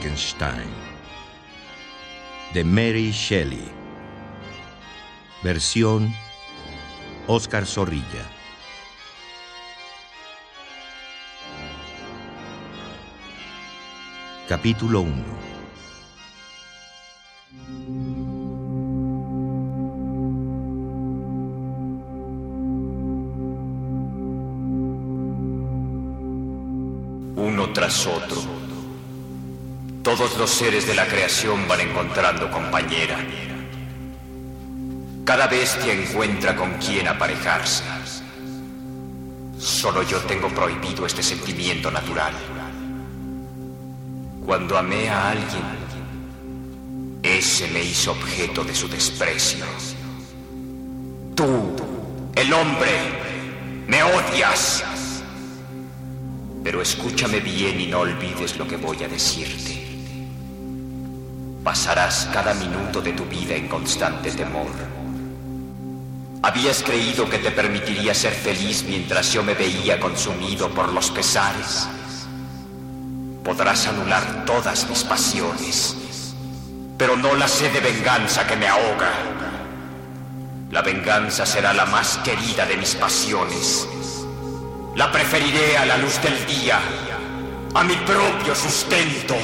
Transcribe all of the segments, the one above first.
Frankenstein de Mary Shelley. Versión Oscar Zorrilla. Capítulo 1. Los seres de la creación van encontrando compañera. Cada bestia encuentra con quien aparejarse. Solo yo tengo prohibido este sentimiento natural. Cuando amé a alguien, ese me hizo objeto de su desprecio. Tú, el hombre, me odias. Pero escúchame bien y no olvides lo que voy a decirte. Pasarás cada minuto de tu vida en constante temor. Habías creído que te permitiría ser feliz mientras yo me veía consumido por los pesares. Podrás anular todas mis pasiones, pero no la sed de venganza que me ahoga. La venganza será la más querida de mis pasiones. La preferiré a la luz del día, a mi propio sustento.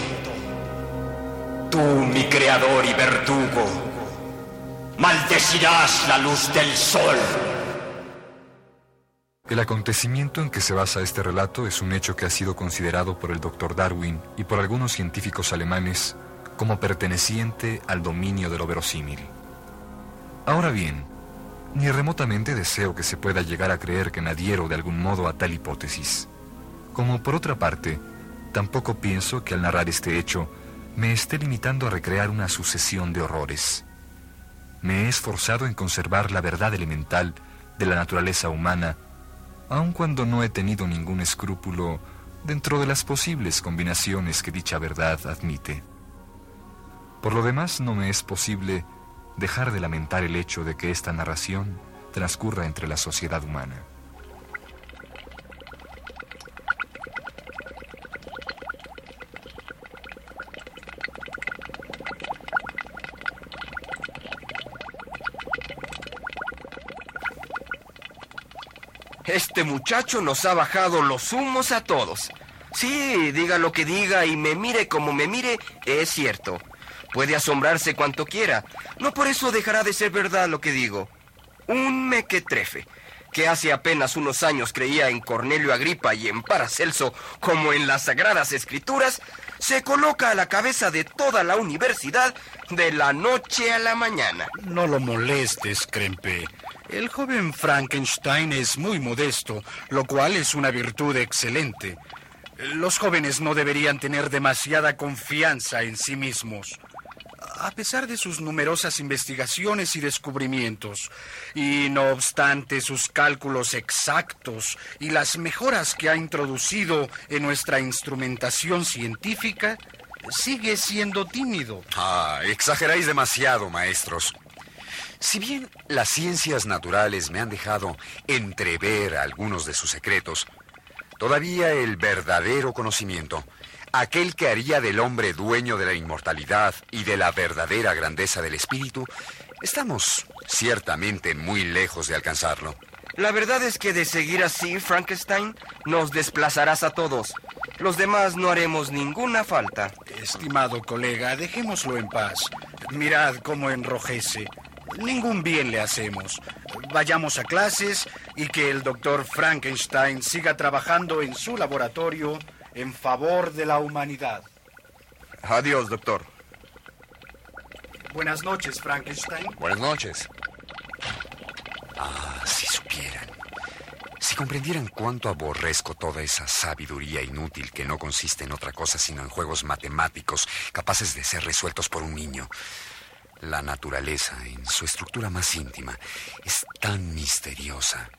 Tú, mi creador y verdugo, maldecirás la luz del sol. El acontecimiento en que se basa este relato es un hecho que ha sido considerado por el doctor Darwin y por algunos científicos alemanes como perteneciente al dominio de lo verosímil. Ahora bien, ni remotamente deseo que se pueda llegar a creer que adhiero de algún modo a tal hipótesis. Como por otra parte, tampoco pienso que al narrar este hecho me esté limitando a recrear una sucesión de horrores. Me he esforzado en conservar la verdad elemental de la naturaleza humana, aun cuando no he tenido ningún escrúpulo dentro de las posibles combinaciones que dicha verdad admite. Por lo demás, no me es posible dejar de lamentar el hecho de que esta narración transcurra entre la sociedad humana. Este muchacho nos ha bajado los humos a todos. Sí, diga lo que diga y me mire como me mire, es cierto. Puede asombrarse cuanto quiera. No por eso dejará de ser verdad lo que digo. Un mequetrefe, que hace apenas unos años creía en Cornelio Agripa y en Paracelso como en las sagradas escrituras, se coloca a la cabeza de toda la universidad de la noche a la mañana. No lo molestes, Krempe. El joven Frankenstein es muy modesto, lo cual es una virtud excelente. Los jóvenes no deberían tener demasiada confianza en sí mismos. A pesar de sus numerosas investigaciones y descubrimientos, y no obstante sus cálculos exactos y las mejoras que ha introducido en nuestra instrumentación científica, sigue siendo tímido. Ah, exageráis demasiado, maestros. Si bien las ciencias naturales me han dejado entrever algunos de sus secretos, todavía el verdadero conocimiento, aquel que haría del hombre dueño de la inmortalidad y de la verdadera grandeza del espíritu, estamos ciertamente muy lejos de alcanzarlo. La verdad es que de seguir así, Frankenstein, nos desplazarás a todos. Los demás no haremos ninguna falta. Estimado colega, dejémoslo en paz. Mirad cómo enrojece. ningún bien le hacemos. Vayamos a clases y que el doctor Frankenstein siga trabajando en su laboratorio en favor de la humanidad. Adiós, doctor. Buenas noches, Frankenstein. Buenas noches. Ah, si supieran. Si comprendieran cuánto aborrezco toda esa sabiduría inútil que no consiste en otra cosa sino en juegos matemáticos capaces de ser resueltos por un niño. La naturaleza, en su estructura más íntima, es tan misteriosa.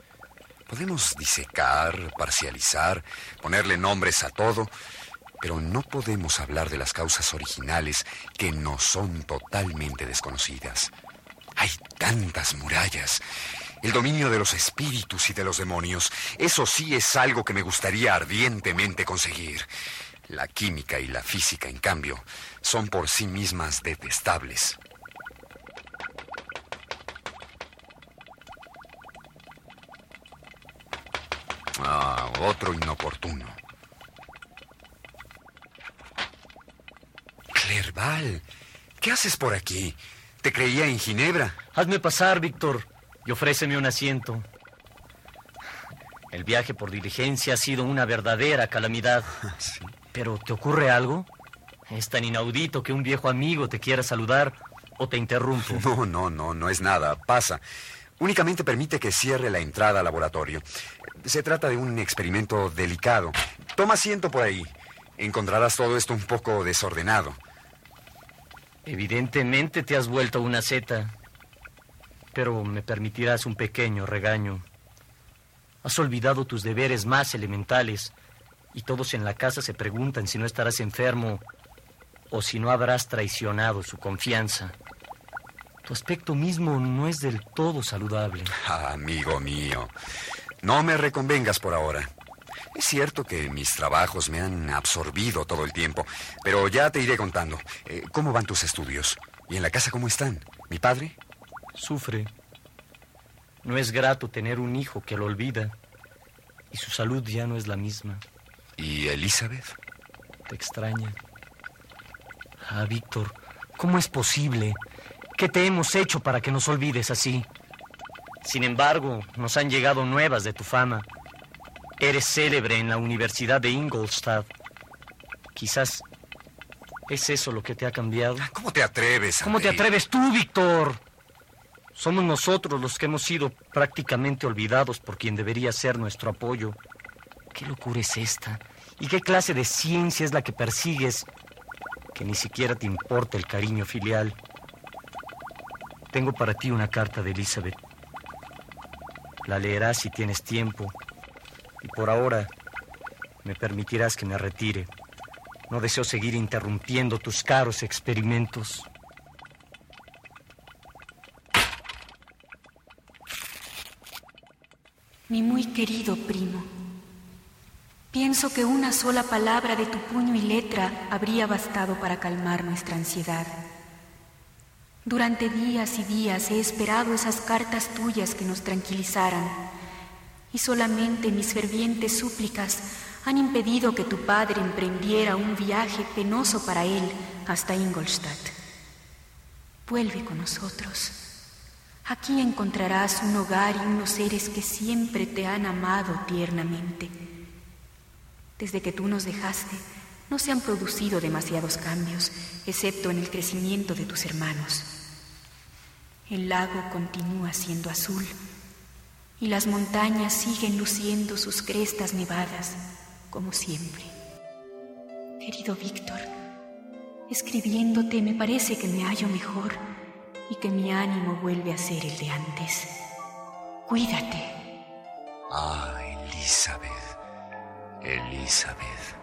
Podemos disecar, parcializar, ponerle nombres a todo, pero no podemos hablar de las causas originales que no son totalmente desconocidas. Hay tantas murallas. El dominio de los espíritus y de los demonios, eso sí es algo que me gustaría ardientemente conseguir. La química y la física, en cambio, son por sí mismas detestables. Otro inoportuno. Clerval, ¿qué haces por aquí? Te creía en Ginebra. Hazme pasar, Víctor, y ofréceme un asiento. El viaje por diligencia ha sido una verdadera calamidad. ¿Pero te ocurre algo? Es tan inaudito que un viejo amigo te quiera saludar o te interrumpo. No, no, no, no es nada. Pasa. Únicamente permite que cierre la entrada al laboratorio. Se trata de un experimento delicado. Toma asiento por ahí. Encontrarás todo esto un poco desordenado. Evidentemente te has vuelto una seta. Pero me permitirás un pequeño regaño. Has olvidado tus deberes más elementales y todos en la casa se preguntan si no estarás enfermo o si no habrás traicionado su confianza. Tu aspecto mismo no es del todo saludable. Ah, amigo mío, no me reconvengas por ahora. Es cierto que mis trabajos me han absorbido todo el tiempo, pero ya te iré contando. Eh, ¿Cómo van tus estudios? ¿Y en la casa cómo están? ¿Mi padre? Sufre. No es grato tener un hijo que lo olvida y su salud ya no es la misma. ¿Y Elizabeth? Te extraña. Ah, Víctor, ¿cómo es posible? ¿Qué te hemos hecho para que nos olvides así? Sin embargo, nos han llegado nuevas de tu fama. Eres célebre en la Universidad de Ingolstadt. Quizás es eso lo que te ha cambiado. ¿Cómo te atreves? ¿Cómo te atreves tú, Víctor? Somos nosotros los que hemos sido prácticamente olvidados por quien debería ser nuestro apoyo. ¿Qué locura es esta? ¿Y qué clase de ciencia es la que persigues que ni siquiera te importa el cariño filial? Tengo para ti una carta de Elizabeth. La leerás si tienes tiempo. Y por ahora me permitirás que me retire. No deseo seguir interrumpiendo tus caros experimentos. Mi muy querido primo, pienso que una sola palabra de tu puño y letra habría bastado para calmar nuestra ansiedad. Durante días y días he esperado esas cartas tuyas que nos tranquilizaran, y solamente mis fervientes súplicas han impedido que tu padre emprendiera un viaje penoso para él hasta Ingolstadt. Vuelve con nosotros. Aquí encontrarás un hogar y unos seres que siempre te han amado tiernamente. Desde que tú nos dejaste, no se han producido demasiados cambios, excepto en el crecimiento de tus hermanos. El lago continúa siendo azul y las montañas siguen luciendo sus crestas nevadas, como siempre. Querido Víctor, escribiéndote me parece que me hallo mejor y que mi ánimo vuelve a ser el de antes. Cuídate. Ah, Elizabeth. Elizabeth.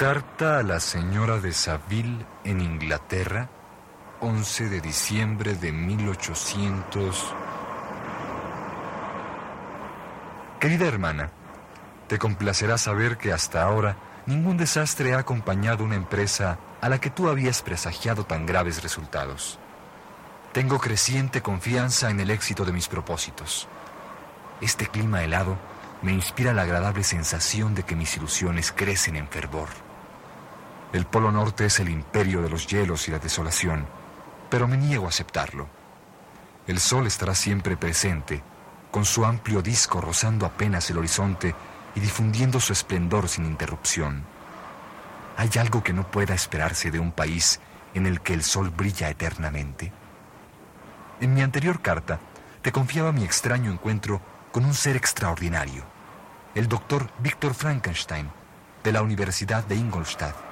Carta a la señora de Saville en Inglaterra, 11 de diciembre de 1800. Querida hermana, te complacerá saber que hasta ahora ningún desastre ha acompañado una empresa a la que tú habías presagiado tan graves resultados. Tengo creciente confianza en el éxito de mis propósitos. Este clima helado me inspira la agradable sensación de que mis ilusiones crecen en fervor. El Polo Norte es el imperio de los hielos y la desolación, pero me niego a aceptarlo. El sol estará siempre presente, con su amplio disco rozando apenas el horizonte y difundiendo su esplendor sin interrupción. ¿Hay algo que no pueda esperarse de un país en el que el sol brilla eternamente? En mi anterior carta te confiaba mi extraño encuentro con un ser extraordinario, el doctor Víctor Frankenstein, de la Universidad de Ingolstadt.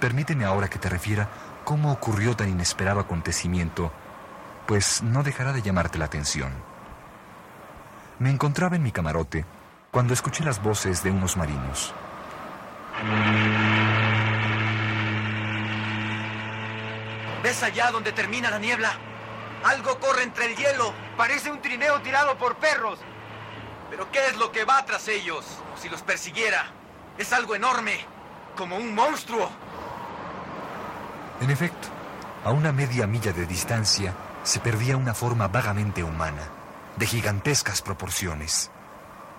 Permíteme ahora que te refiera cómo ocurrió tan inesperado acontecimiento, pues no dejará de llamarte la atención. Me encontraba en mi camarote cuando escuché las voces de unos marinos. ¿Ves allá donde termina la niebla? Algo corre entre el hielo. Parece un trineo tirado por perros. ¿Pero qué es lo que va tras ellos? Si los persiguiera. Es algo enorme, como un monstruo. En efecto, a una media milla de distancia se perdía una forma vagamente humana, de gigantescas proporciones.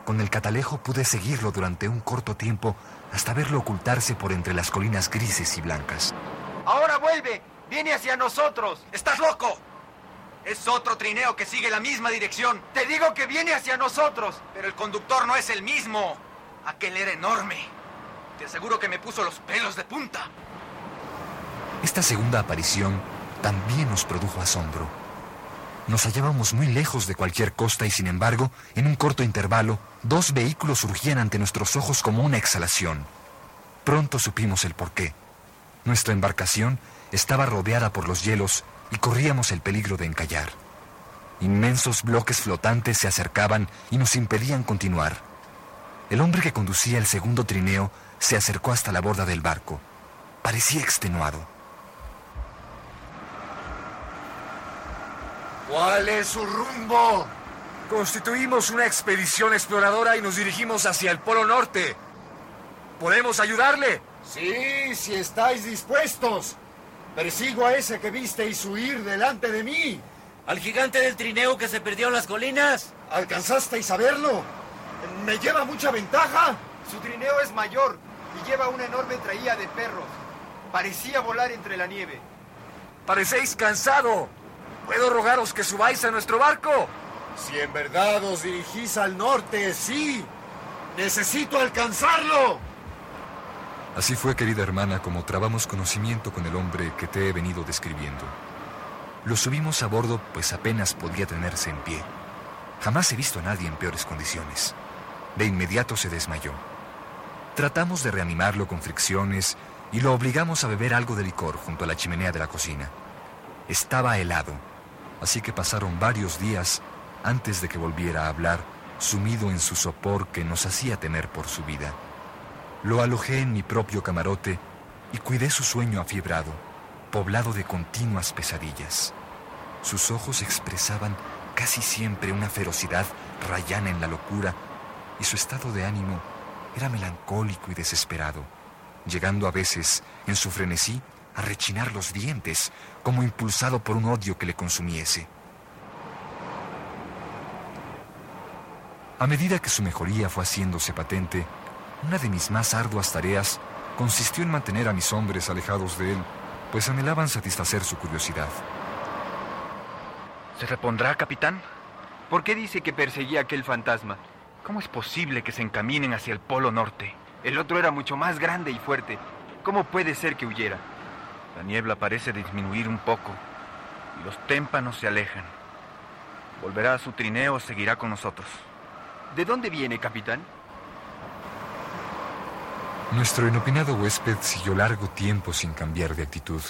Con el catalejo pude seguirlo durante un corto tiempo hasta verlo ocultarse por entre las colinas grises y blancas. Ahora vuelve. Viene hacia nosotros. ¿Estás loco? Es otro trineo que sigue la misma dirección. Te digo que viene hacia nosotros. Pero el conductor no es el mismo. Aquel era enorme. Te aseguro que me puso los pelos de punta. Esta segunda aparición también nos produjo asombro. Nos hallábamos muy lejos de cualquier costa y sin embargo, en un corto intervalo, dos vehículos surgían ante nuestros ojos como una exhalación. Pronto supimos el porqué. Nuestra embarcación estaba rodeada por los hielos y corríamos el peligro de encallar. Inmensos bloques flotantes se acercaban y nos impedían continuar. El hombre que conducía el segundo trineo se acercó hasta la borda del barco. Parecía extenuado. ¿Cuál es su rumbo? Constituimos una expedición exploradora y nos dirigimos hacia el Polo Norte. ¿Podemos ayudarle? Sí, si estáis dispuestos. Persigo a ese que visteis huir delante de mí. ¿Al gigante del trineo que se perdió en las colinas? ¿Alcanzasteis a verlo? ¿Me lleva mucha ventaja? Su trineo es mayor y lleva una enorme traía de perros. Parecía volar entre la nieve. Parecéis cansado. ¿Puedo rogaros que subáis a nuestro barco? Si en verdad os dirigís al norte, sí. Necesito alcanzarlo. Así fue, querida hermana, como trabamos conocimiento con el hombre que te he venido describiendo. Lo subimos a bordo, pues apenas podía tenerse en pie. Jamás he visto a nadie en peores condiciones. De inmediato se desmayó. Tratamos de reanimarlo con fricciones y lo obligamos a beber algo de licor junto a la chimenea de la cocina. Estaba helado, así que pasaron varios días antes de que volviera a hablar, sumido en su sopor que nos hacía temer por su vida. Lo alojé en mi propio camarote y cuidé su sueño afiebrado, poblado de continuas pesadillas. Sus ojos expresaban casi siempre una ferocidad rayana en la locura y su estado de ánimo era melancólico y desesperado, llegando a veces, en su frenesí, a rechinar los dientes, como impulsado por un odio que le consumiese. A medida que su mejoría fue haciéndose patente, una de mis más arduas tareas consistió en mantener a mis hombres alejados de él, pues anhelaban satisfacer su curiosidad. ¿Se repondrá, capitán? ¿Por qué dice que perseguía aquel fantasma? ¿Cómo es posible que se encaminen hacia el Polo Norte? El otro era mucho más grande y fuerte. ¿Cómo puede ser que huyera? La niebla parece disminuir un poco y los témpanos se alejan. ¿Volverá a su trineo o seguirá con nosotros? ¿De dónde viene, capitán? Nuestro inopinado huésped siguió largo tiempo sin cambiar de actitud,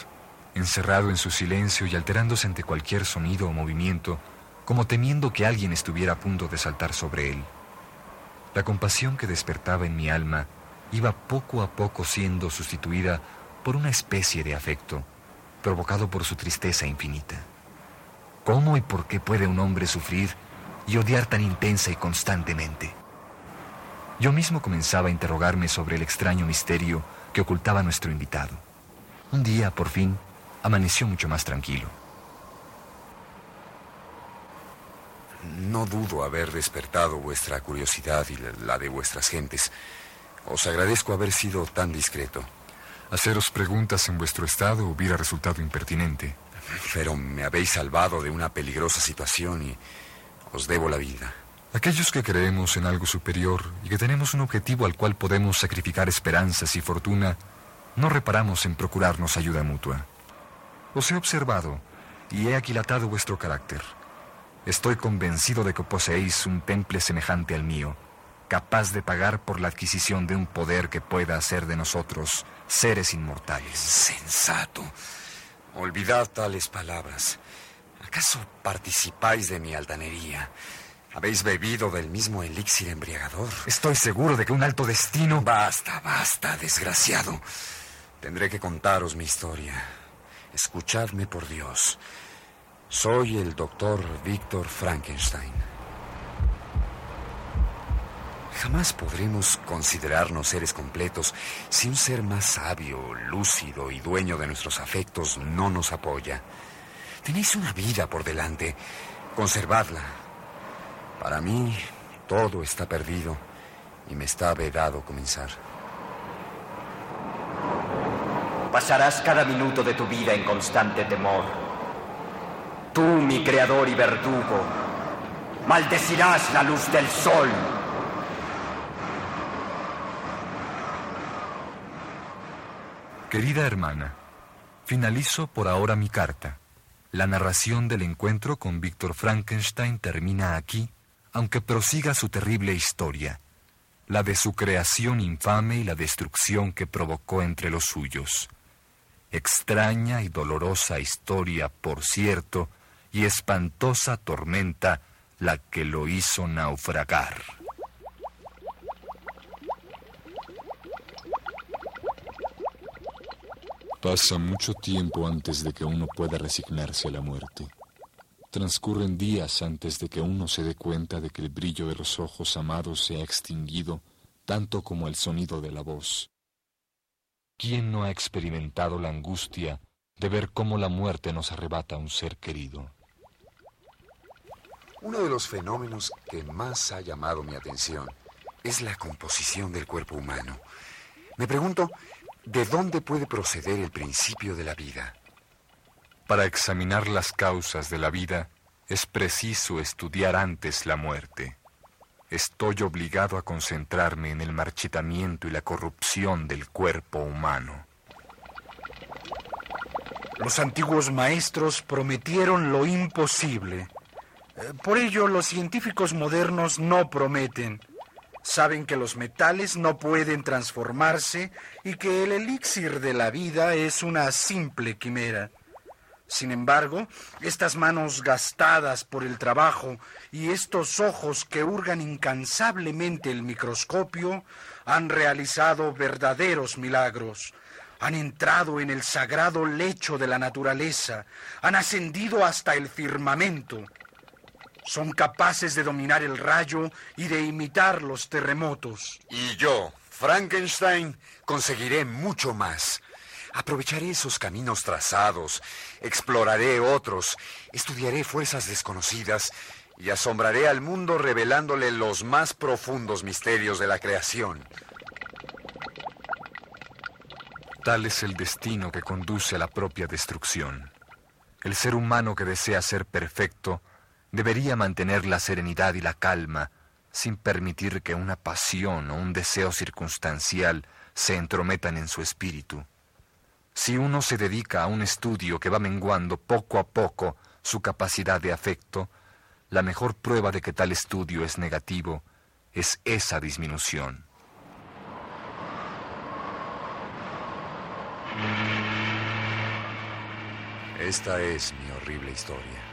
encerrado en su silencio y alterándose ante cualquier sonido o movimiento, como temiendo que alguien estuviera a punto de saltar sobre él. La compasión que despertaba en mi alma iba poco a poco siendo sustituida por una especie de afecto, provocado por su tristeza infinita. ¿Cómo y por qué puede un hombre sufrir y odiar tan intensa y constantemente? Yo mismo comenzaba a interrogarme sobre el extraño misterio que ocultaba nuestro invitado. Un día, por fin, amaneció mucho más tranquilo. No dudo haber despertado vuestra curiosidad y la de vuestras gentes. Os agradezco haber sido tan discreto. Haceros preguntas en vuestro estado hubiera resultado impertinente. Pero me habéis salvado de una peligrosa situación y os debo la vida. Aquellos que creemos en algo superior y que tenemos un objetivo al cual podemos sacrificar esperanzas y fortuna, no reparamos en procurarnos ayuda mutua. Os he observado y he aquilatado vuestro carácter. Estoy convencido de que poseéis un temple semejante al mío, capaz de pagar por la adquisición de un poder que pueda hacer de nosotros seres inmortales. Sensato. Olvidad tales palabras. ¿Acaso participáis de mi altanería? ¿Habéis bebido del mismo elixir embriagador? Estoy seguro de que un alto destino... Basta, basta, desgraciado. Tendré que contaros mi historia. Escuchadme por Dios. Soy el doctor Víctor Frankenstein. Jamás podremos considerarnos seres completos si un ser más sabio, lúcido y dueño de nuestros afectos no nos apoya. Tenéis una vida por delante. Conservadla. Para mí, todo está perdido y me está vedado comenzar. Pasarás cada minuto de tu vida en constante temor. Tú, mi creador y verdugo, maldecirás la luz del sol. Querida hermana, finalizo por ahora mi carta. La narración del encuentro con Víctor Frankenstein termina aquí, aunque prosiga su terrible historia, la de su creación infame y la destrucción que provocó entre los suyos. Extraña y dolorosa historia, por cierto, y espantosa tormenta la que lo hizo naufragar. Pasa mucho tiempo antes de que uno pueda resignarse a la muerte. Transcurren días antes de que uno se dé cuenta de que el brillo de los ojos amados se ha extinguido, tanto como el sonido de la voz. ¿Quién no ha experimentado la angustia de ver cómo la muerte nos arrebata a un ser querido? Uno de los fenómenos que más ha llamado mi atención es la composición del cuerpo humano. Me pregunto, ¿de dónde puede proceder el principio de la vida? Para examinar las causas de la vida es preciso estudiar antes la muerte estoy obligado a concentrarme en el marchitamiento y la corrupción del cuerpo humano. Los antiguos maestros prometieron lo imposible. Eh, por ello, los científicos modernos no prometen. Saben que los metales no pueden transformarse y que el elixir de la vida es una simple quimera. Sin embargo, estas manos gastadas por el trabajo y estos ojos que hurgan incansablemente el microscopio han realizado verdaderos milagros. Han entrado en el sagrado lecho de la naturaleza, han ascendido hasta el firmamento. Son capaces de dominar el rayo y de imitar los terremotos. Y yo, Frankenstein, conseguiré mucho más. Aprovecharé esos caminos trazados, exploraré otros, estudiaré fuerzas desconocidas y asombraré al mundo revelándole los más profundos misterios de la creación. Tal es el destino que conduce a la propia destrucción. El ser humano que desea ser perfecto debería mantener la serenidad y la calma sin permitir que una pasión o un deseo circunstancial se entrometan en su espíritu. Si uno se dedica a un estudio que va menguando poco a poco su capacidad de afecto, la mejor prueba de que tal estudio es negativo es esa disminución. Esta es mi horrible historia.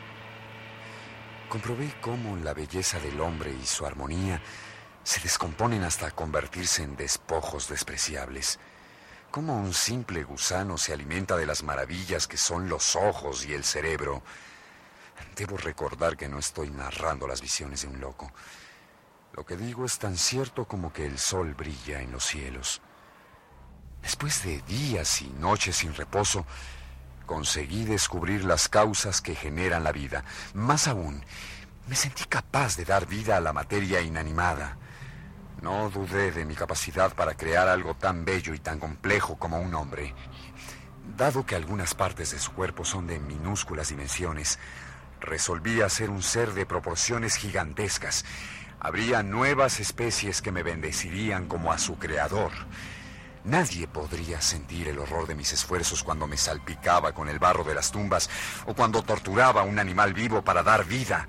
Comprobé cómo la belleza del hombre y su armonía se descomponen hasta convertirse en despojos despreciables cómo un simple gusano se alimenta de las maravillas que son los ojos y el cerebro. Debo recordar que no estoy narrando las visiones de un loco. Lo que digo es tan cierto como que el sol brilla en los cielos. Después de días y noches sin reposo, conseguí descubrir las causas que generan la vida. Más aún, me sentí capaz de dar vida a la materia inanimada. No dudé de mi capacidad para crear algo tan bello y tan complejo como un hombre. Dado que algunas partes de su cuerpo son de minúsculas dimensiones, resolví hacer un ser de proporciones gigantescas. Habría nuevas especies que me bendecirían como a su creador. Nadie podría sentir el horror de mis esfuerzos cuando me salpicaba con el barro de las tumbas o cuando torturaba a un animal vivo para dar vida.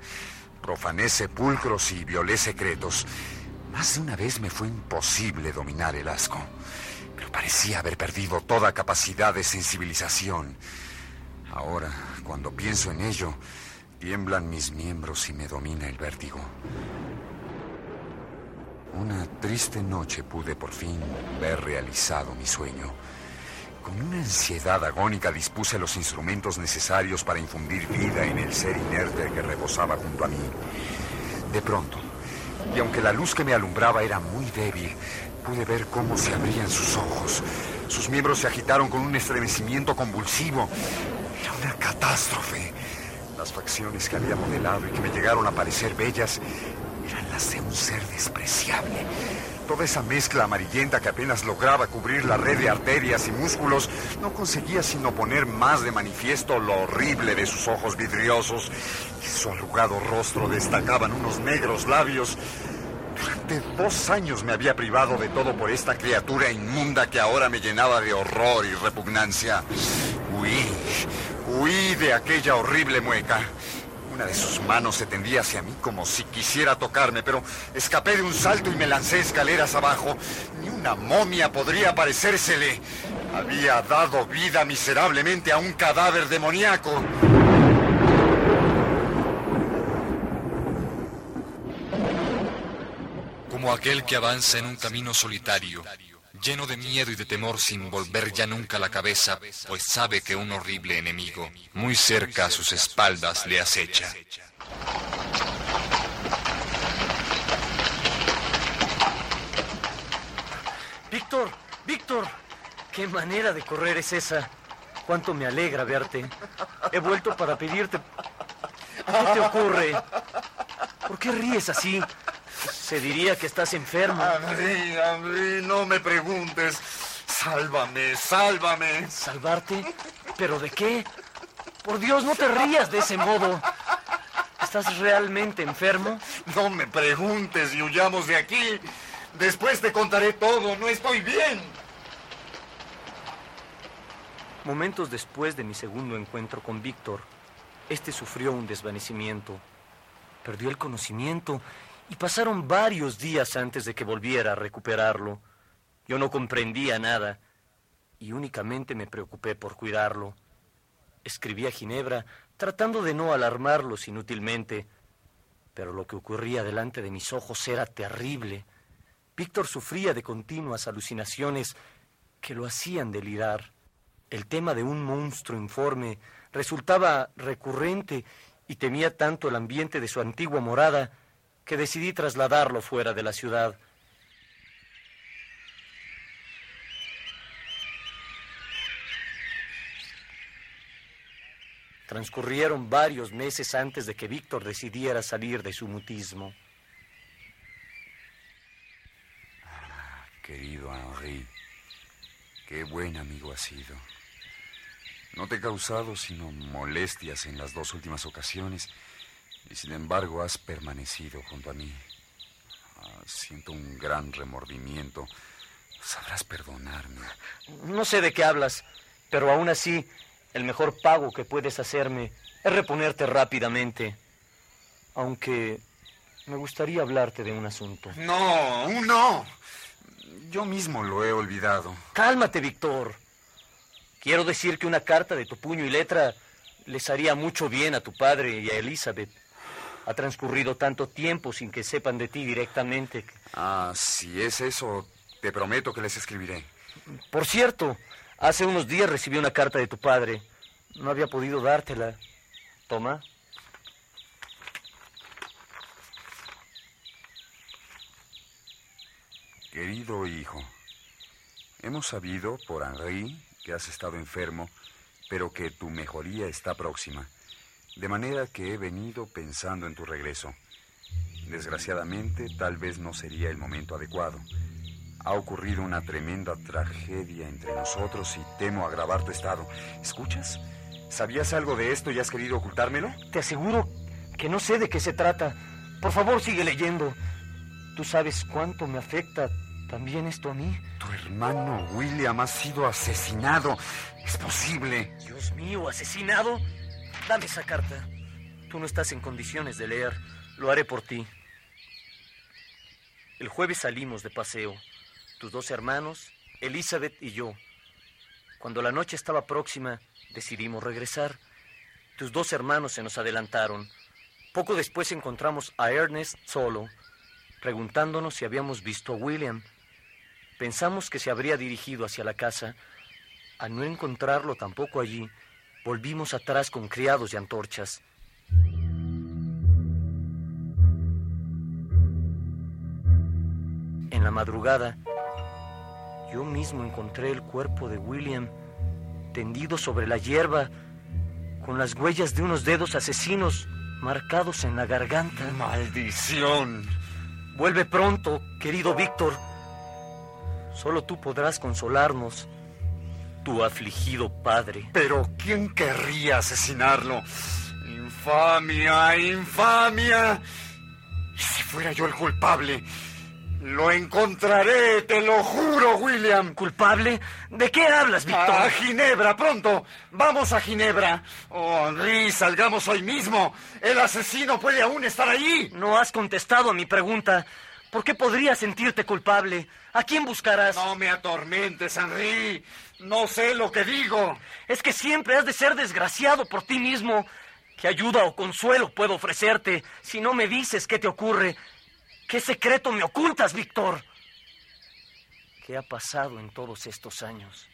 Profané sepulcros y violé secretos. Más de una vez me fue imposible dominar el asco, pero parecía haber perdido toda capacidad de sensibilización. Ahora, cuando pienso en ello, tiemblan mis miembros y me domina el vértigo. Una triste noche pude por fin ver realizado mi sueño. Con una ansiedad agónica dispuse los instrumentos necesarios para infundir vida en el ser inerte que reposaba junto a mí. De pronto, y aunque la luz que me alumbraba era muy débil, pude ver cómo se abrían sus ojos. Sus miembros se agitaron con un estremecimiento convulsivo. Era una catástrofe. Las facciones que había modelado y que me llegaron a parecer bellas un ser despreciable. Toda esa mezcla amarillenta que apenas lograba cubrir la red de arterias y músculos no conseguía sino poner más de manifiesto lo horrible de sus ojos vidriosos. y su arrugado rostro destacaban unos negros labios. Durante dos años me había privado de todo por esta criatura inmunda que ahora me llenaba de horror y repugnancia. Huí, huí de aquella horrible mueca. Una de sus manos se tendía hacia mí como si quisiera tocarme, pero escapé de un salto y me lancé escaleras abajo. Ni una momia podría parecérsele. Había dado vida miserablemente a un cadáver demoníaco. Como aquel que avanza en un camino solitario, lleno de miedo y de temor sin volver ya nunca la cabeza, pues sabe que un horrible enemigo, muy cerca a sus espaldas, le acecha. Víctor, Víctor, qué manera de correr es esa. Cuánto me alegra verte. He vuelto para pedirte... ¿Qué te ocurre? ¿Por qué ríes así? Se diría que estás enfermo. Henry, Henry, no me preguntes. Sálvame, sálvame. ¿Salvarte? ¿Pero de qué? Por Dios, no te rías de ese modo. ¿Estás realmente enfermo? No me preguntes y huyamos de aquí. Después te contaré todo. No estoy bien. Momentos después de mi segundo encuentro con Víctor, este sufrió un desvanecimiento. Perdió el conocimiento y pasaron varios días antes de que volviera a recuperarlo. Yo no comprendía nada y únicamente me preocupé por cuidarlo. Escribí a Ginebra tratando de no alarmarlos inútilmente, pero lo que ocurría delante de mis ojos era terrible. Víctor sufría de continuas alucinaciones que lo hacían delirar. El tema de un monstruo informe resultaba recurrente y temía tanto el ambiente de su antigua morada que decidí trasladarlo fuera de la ciudad. Transcurrieron varios meses antes de que Víctor decidiera salir de su mutismo. Ah, querido Henri, qué buen amigo has sido. No te he causado sino molestias en las dos últimas ocasiones y sin embargo has permanecido junto a mí. Ah, siento un gran remordimiento. Sabrás perdonarme. No sé de qué hablas, pero aún así, el mejor pago que puedes hacerme es reponerte rápidamente. Aunque me gustaría hablarte de un asunto. No, no. Yo mismo lo he olvidado. Cálmate, Víctor. Quiero decir que una carta de tu puño y letra les haría mucho bien a tu padre y a Elizabeth. Ha transcurrido tanto tiempo sin que sepan de ti directamente. Ah, si es eso, te prometo que les escribiré. Por cierto, hace unos días recibí una carta de tu padre. No había podido dártela. Toma. Querido hijo, hemos sabido por Henri que has estado enfermo, pero que tu mejoría está próxima. De manera que he venido pensando en tu regreso. Desgraciadamente, tal vez no sería el momento adecuado. Ha ocurrido una tremenda tragedia entre nosotros y temo agravar tu estado. ¿Escuchas? ¿Sabías algo de esto y has querido ocultármelo? Te aseguro que no sé de qué se trata. Por favor, sigue leyendo. Tú sabes cuánto me afecta también esto a mí. Tu hermano William ha sido asesinado. ¿Es posible? Dios mío, ¿asesinado? Dame esa carta. Tú no estás en condiciones de leer. Lo haré por ti. El jueves salimos de paseo, tus dos hermanos, Elizabeth y yo. Cuando la noche estaba próxima, decidimos regresar. Tus dos hermanos se nos adelantaron. Poco después encontramos a Ernest solo, preguntándonos si habíamos visto a William. Pensamos que se habría dirigido hacia la casa. Al no encontrarlo tampoco allí, volvimos atrás con criados y antorchas. En la madrugada, yo mismo encontré el cuerpo de William tendido sobre la hierba, con las huellas de unos dedos asesinos marcados en la garganta. ¡Maldición! Vuelve pronto, querido Víctor. Solo tú podrás consolarnos, tu afligido padre. Pero ¿quién querría asesinarlo? ¡Infamia, infamia! ¿Y si fuera yo el culpable? Lo encontraré, te lo juro, William. ¿Culpable? ¿De qué hablas, Víctor? A Ginebra, pronto. Vamos a Ginebra. Oh, Henry, salgamos hoy mismo. El asesino puede aún estar allí. No has contestado a mi pregunta. ¿Por qué podrías sentirte culpable? ¿A quién buscarás? No me atormentes, Henry. No sé lo que digo. Es que siempre has de ser desgraciado por ti mismo. ¿Qué ayuda o consuelo puedo ofrecerte si no me dices qué te ocurre? ¿Qué secreto me ocultas, Víctor? ¿Qué ha pasado en todos estos años?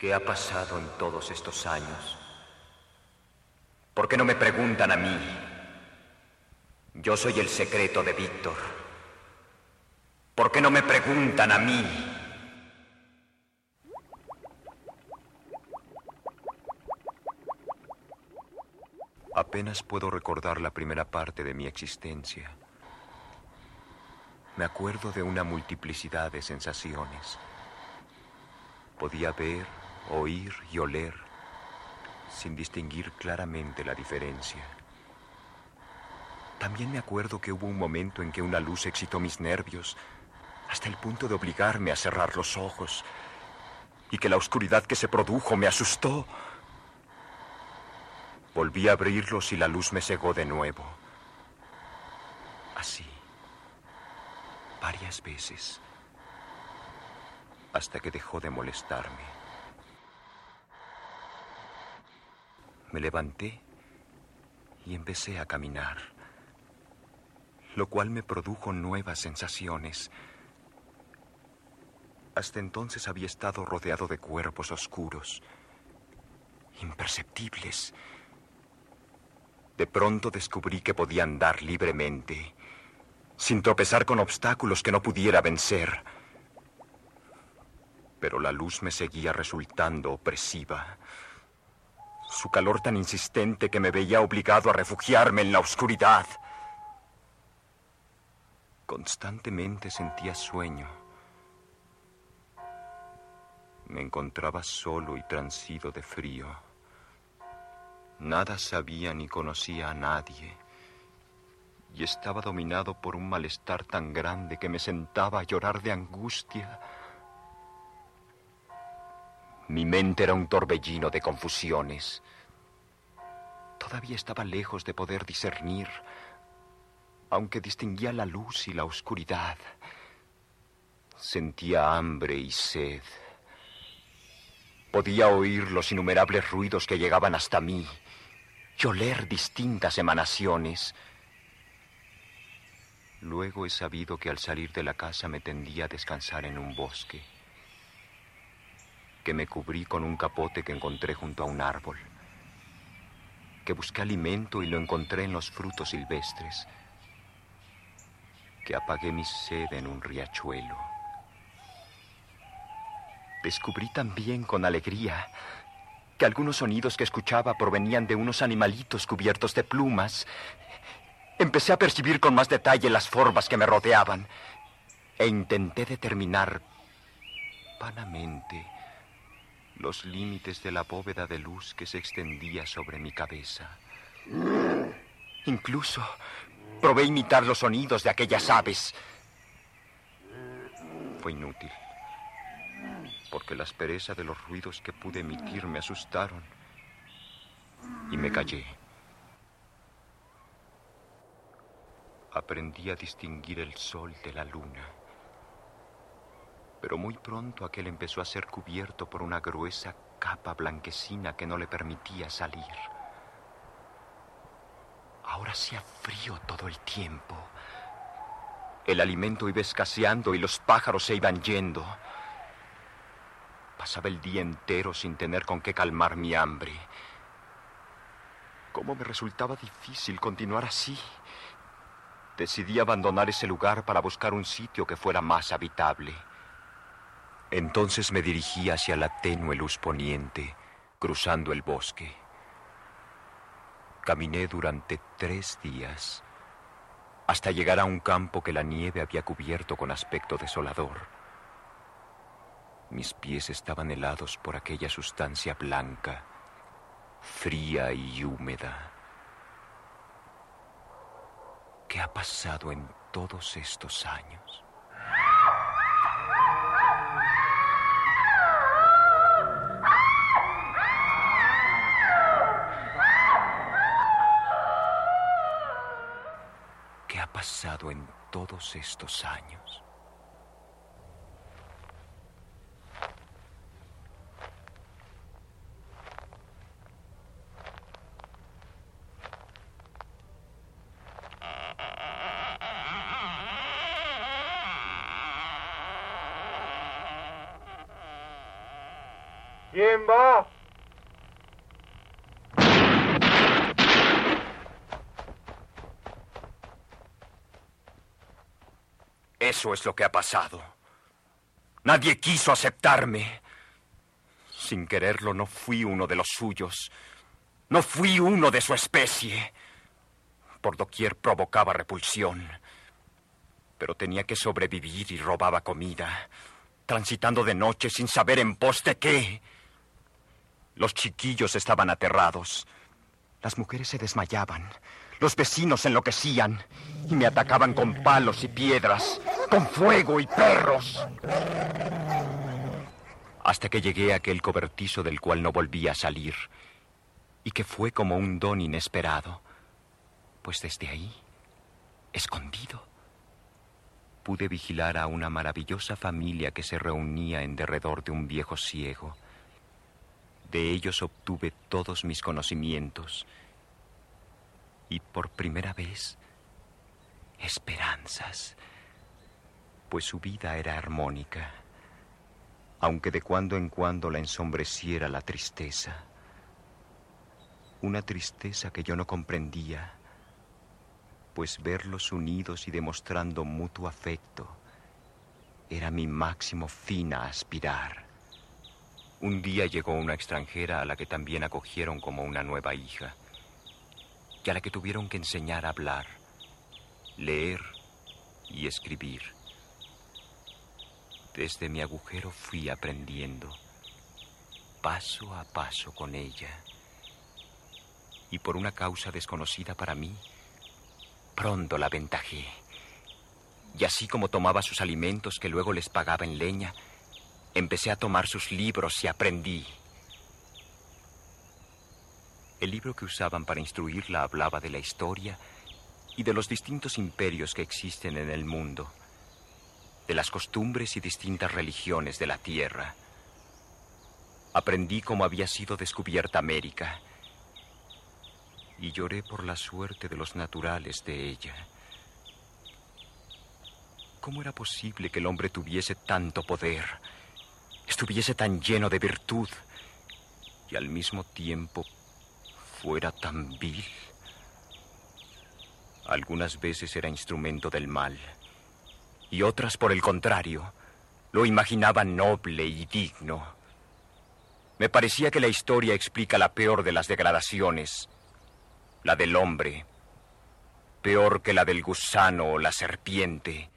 ¿Qué ha pasado en todos estos años? ¿Por qué no me preguntan a mí? Yo soy el secreto de Víctor. ¿Por qué no me preguntan a mí? Apenas puedo recordar la primera parte de mi existencia. Me acuerdo de una multiplicidad de sensaciones. Podía ver, oír y oler sin distinguir claramente la diferencia. También me acuerdo que hubo un momento en que una luz excitó mis nervios hasta el punto de obligarme a cerrar los ojos y que la oscuridad que se produjo me asustó. Volví a abrirlos y la luz me cegó de nuevo. Así. Varias veces. Hasta que dejó de molestarme. Me levanté y empecé a caminar, lo cual me produjo nuevas sensaciones. Hasta entonces había estado rodeado de cuerpos oscuros, imperceptibles, de pronto descubrí que podía andar libremente, sin tropezar con obstáculos que no pudiera vencer. Pero la luz me seguía resultando opresiva. Su calor tan insistente que me veía obligado a refugiarme en la oscuridad. Constantemente sentía sueño. Me encontraba solo y transido de frío. Nada sabía ni conocía a nadie. Y estaba dominado por un malestar tan grande que me sentaba a llorar de angustia. Mi mente era un torbellino de confusiones. Todavía estaba lejos de poder discernir, aunque distinguía la luz y la oscuridad. Sentía hambre y sed. Podía oír los innumerables ruidos que llegaban hasta mí y oler distintas emanaciones. Luego he sabido que al salir de la casa me tendía a descansar en un bosque, que me cubrí con un capote que encontré junto a un árbol, que busqué alimento y lo encontré en los frutos silvestres, que apagué mi sed en un riachuelo. Descubrí también con alegría que algunos sonidos que escuchaba provenían de unos animalitos cubiertos de plumas. Empecé a percibir con más detalle las formas que me rodeaban e intenté determinar vanamente los límites de la bóveda de luz que se extendía sobre mi cabeza. Incluso probé imitar los sonidos de aquellas aves. Fue inútil, porque la aspereza de los ruidos que pude emitir me asustaron y me callé. Aprendí a distinguir el sol de la luna pero muy pronto aquel empezó a ser cubierto por una gruesa capa blanquecina que no le permitía salir. Ahora hacía frío todo el tiempo. El alimento iba escaseando y los pájaros se iban yendo. Pasaba el día entero sin tener con qué calmar mi hambre. ¿Cómo me resultaba difícil continuar así? Decidí abandonar ese lugar para buscar un sitio que fuera más habitable. Entonces me dirigí hacia la tenue luz poniente, cruzando el bosque. Caminé durante tres días hasta llegar a un campo que la nieve había cubierto con aspecto desolador. Mis pies estaban helados por aquella sustancia blanca, fría y húmeda. ¿Qué ha pasado en todos estos años? Pasado en todos estos años? Eso es lo que ha pasado. Nadie quiso aceptarme. Sin quererlo, no fui uno de los suyos. No fui uno de su especie. Por doquier provocaba repulsión. Pero tenía que sobrevivir y robaba comida, transitando de noche sin saber en pos de qué. Los chiquillos estaban aterrados. Las mujeres se desmayaban. Los vecinos enloquecían y me atacaban con palos y piedras, con fuego y perros. Hasta que llegué a aquel cobertizo del cual no volví a salir y que fue como un don inesperado, pues desde ahí, escondido, pude vigilar a una maravillosa familia que se reunía en derredor de un viejo ciego. De ellos obtuve todos mis conocimientos y por primera vez esperanzas, pues su vida era armónica, aunque de cuando en cuando la ensombreciera la tristeza, una tristeza que yo no comprendía, pues verlos unidos y demostrando mutuo afecto era mi máximo fin a aspirar. Un día llegó una extranjera a la que también acogieron como una nueva hija a la que tuvieron que enseñar a hablar, leer y escribir. Desde mi agujero fui aprendiendo, paso a paso con ella. Y por una causa desconocida para mí, pronto la aventajé. Y así como tomaba sus alimentos que luego les pagaba en leña, empecé a tomar sus libros y aprendí. El libro que usaban para instruirla hablaba de la historia y de los distintos imperios que existen en el mundo, de las costumbres y distintas religiones de la tierra. Aprendí cómo había sido descubierta América y lloré por la suerte de los naturales de ella. ¿Cómo era posible que el hombre tuviese tanto poder, estuviese tan lleno de virtud y al mismo tiempo fuera tan vil. Algunas veces era instrumento del mal y otras, por el contrario, lo imaginaba noble y digno. Me parecía que la historia explica la peor de las degradaciones, la del hombre, peor que la del gusano o la serpiente.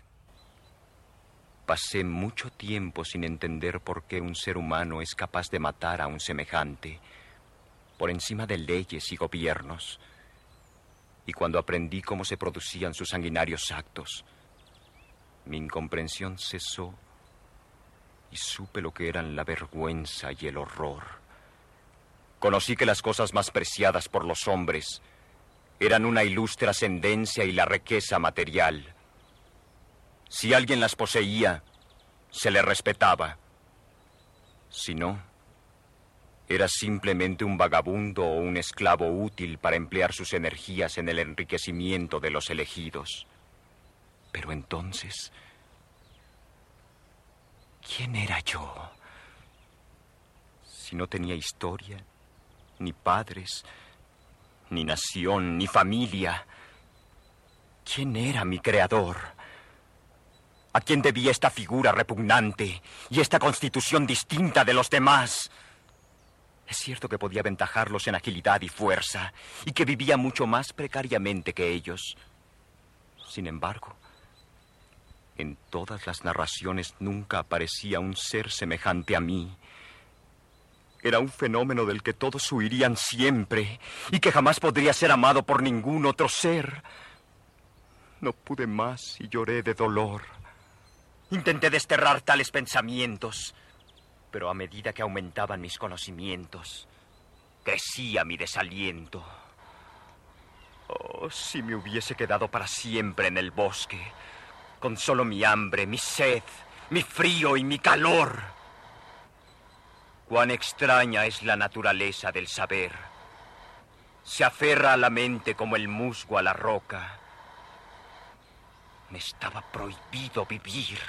Pasé mucho tiempo sin entender por qué un ser humano es capaz de matar a un semejante, por encima de leyes y gobiernos. Y cuando aprendí cómo se producían sus sanguinarios actos, mi incomprensión cesó y supe lo que eran la vergüenza y el horror. Conocí que las cosas más preciadas por los hombres eran una ilustre ascendencia y la riqueza material. Si alguien las poseía, se le respetaba. Si no, era simplemente un vagabundo o un esclavo útil para emplear sus energías en el enriquecimiento de los elegidos. Pero entonces, ¿Quién era yo? Si no tenía historia, ni padres, ni nación, ni familia. ¿Quién era mi creador? ¿A quién debía esta figura repugnante y esta constitución distinta de los demás? Es cierto que podía aventajarlos en agilidad y fuerza, y que vivía mucho más precariamente que ellos. Sin embargo, en todas las narraciones nunca aparecía un ser semejante a mí. Era un fenómeno del que todos huirían siempre y que jamás podría ser amado por ningún otro ser. No pude más y lloré de dolor. Intenté desterrar tales pensamientos, pero a medida que aumentaban mis conocimientos, crecía mi desaliento. Oh, si me hubiese quedado para siempre en el bosque, con solo mi hambre, mi sed, mi frío y mi calor. Cuán extraña es la naturaleza del saber. Se aferra a la mente como el musgo a la roca. Me estaba prohibido vivir.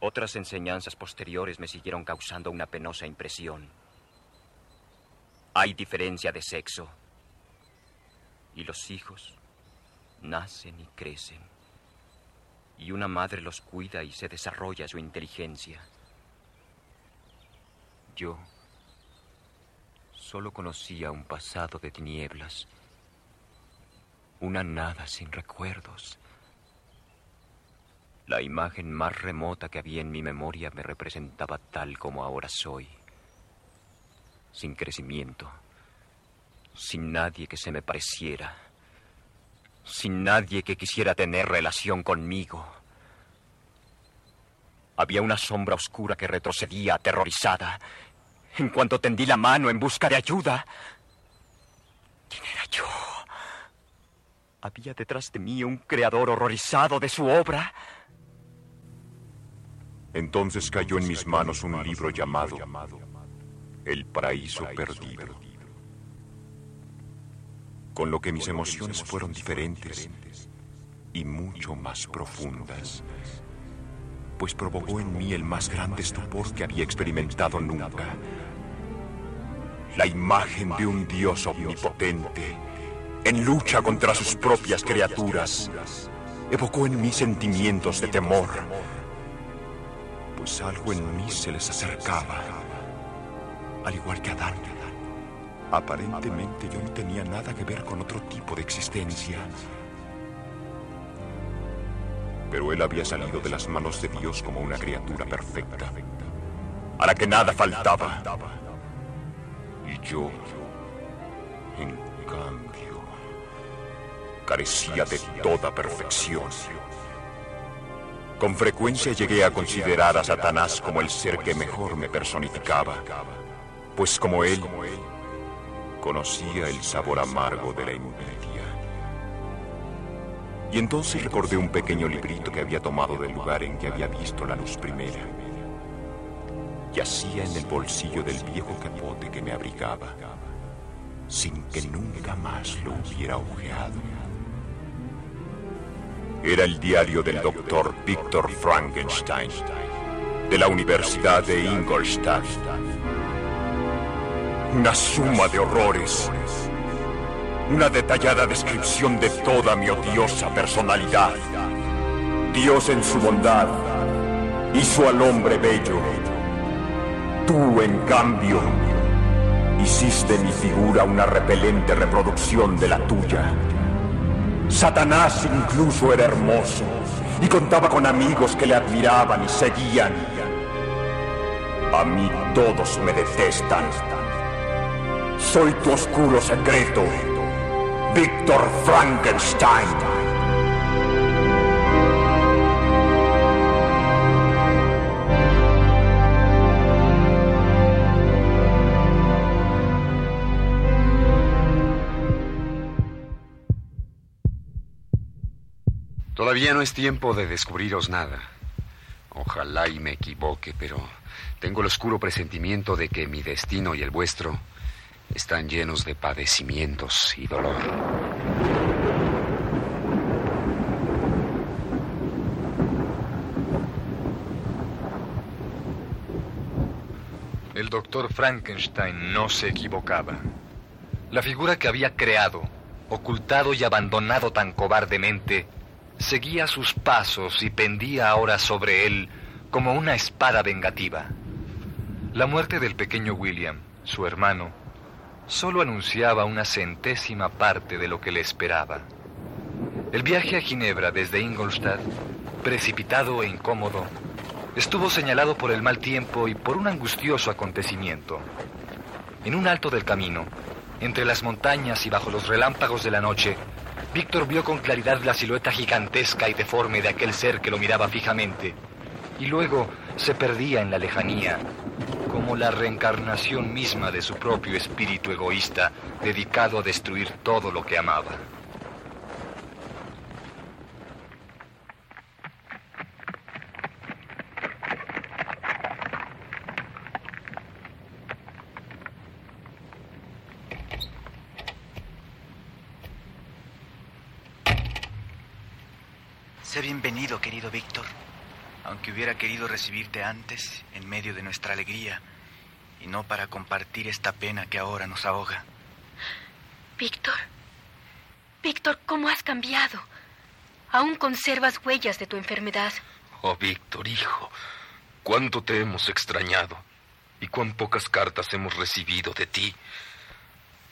Otras enseñanzas posteriores me siguieron causando una penosa impresión. Hay diferencia de sexo. Y los hijos nacen y crecen. Y una madre los cuida y se desarrolla su inteligencia. Yo solo conocía un pasado de tinieblas. Una nada sin recuerdos. La imagen más remota que había en mi memoria me representaba tal como ahora soy sin crecimiento, sin nadie que se me pareciera, sin nadie que quisiera tener relación conmigo. Había una sombra oscura que retrocedía aterrorizada en cuanto tendí la mano en busca de ayuda. ¿Quién era yo? Había detrás de mí un creador horrorizado de su obra. Entonces cayó en mis manos un libro llamado el paraíso perdido. Con lo que mis emociones fueron diferentes y mucho más profundas, pues provocó en mí el más grande estupor que había experimentado nunca. La imagen de un Dios omnipotente en lucha contra sus propias criaturas evocó en mí sentimientos de temor, pues algo en mí se les acercaba al igual que Adán. Aparentemente yo no tenía nada que ver con otro tipo de existencia. Pero él había salido de las manos de Dios como una criatura perfecta, a la que nada faltaba. Y yo, en cambio, carecía de toda perfección. Con frecuencia llegué a considerar a Satanás como el ser que mejor me personificaba pues como él, conocía el sabor amargo de la envidia. Y entonces recordé un pequeño librito que había tomado del lugar en que había visto la luz primera. Yacía en el bolsillo del viejo capote que me abrigaba, sin que nunca más lo hubiera ojeado. Era el diario del doctor Víctor Frankenstein, de la Universidad de Ingolstadt una suma de horrores. Una detallada descripción de toda mi odiosa personalidad. Dios en su bondad hizo al hombre bello. Tú, en cambio, hiciste mi figura una repelente reproducción de la tuya. Satanás incluso era hermoso y contaba con amigos que le admiraban y seguían. A mí todos me detestan. Soy tu oscuro secreto, Víctor Frankenstein. Todavía no es tiempo de descubriros nada. Ojalá y me equivoque, pero tengo el oscuro presentimiento de que mi destino y el vuestro están llenos de padecimientos y dolor. El doctor Frankenstein no se equivocaba. La figura que había creado, ocultado y abandonado tan cobardemente, seguía sus pasos y pendía ahora sobre él como una espada vengativa. La muerte del pequeño William, su hermano, solo anunciaba una centésima parte de lo que le esperaba. El viaje a Ginebra desde Ingolstadt, precipitado e incómodo, estuvo señalado por el mal tiempo y por un angustioso acontecimiento. En un alto del camino, entre las montañas y bajo los relámpagos de la noche, Víctor vio con claridad la silueta gigantesca y deforme de aquel ser que lo miraba fijamente, y luego se perdía en la lejanía, como la reencarnación misma de su propio espíritu egoísta, dedicado a destruir todo lo que amaba. Sé bienvenido, querido Víctor, aunque hubiera querido recibirte antes, en medio de nuestra alegría, y no para compartir esta pena que ahora nos ahoga. Víctor, Víctor, ¿cómo has cambiado? Aún conservas huellas de tu enfermedad. Oh, Víctor, hijo, cuánto te hemos extrañado y cuán pocas cartas hemos recibido de ti.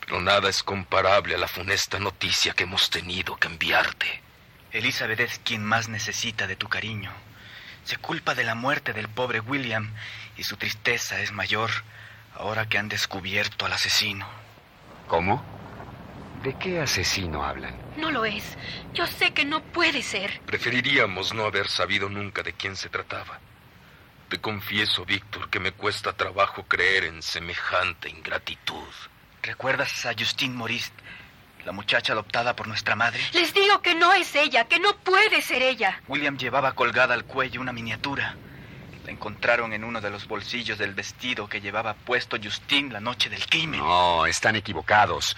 Pero nada es comparable a la funesta noticia que hemos tenido que enviarte. Elizabeth es quien más necesita de tu cariño. Se culpa de la muerte del pobre William y su tristeza es mayor ahora que han descubierto al asesino. ¿Cómo? ¿De qué asesino hablan? No lo es. Yo sé que no puede ser. Preferiríamos no haber sabido nunca de quién se trataba. Te confieso, Víctor, que me cuesta trabajo creer en semejante ingratitud. ¿Recuerdas a Justine Maurice, la muchacha adoptada por nuestra madre? Les digo que no es ella, que no puede ser ella. William llevaba colgada al cuello una miniatura. La encontraron en uno de los bolsillos del vestido que llevaba puesto Justine la noche del crimen. No, están equivocados.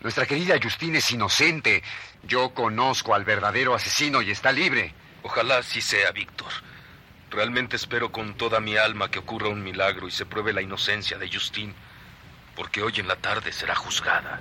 Nuestra querida Justine es inocente. Yo conozco al verdadero asesino y está libre. Ojalá así sea, Víctor. Realmente espero con toda mi alma que ocurra un milagro y se pruebe la inocencia de Justine, porque hoy en la tarde será juzgada.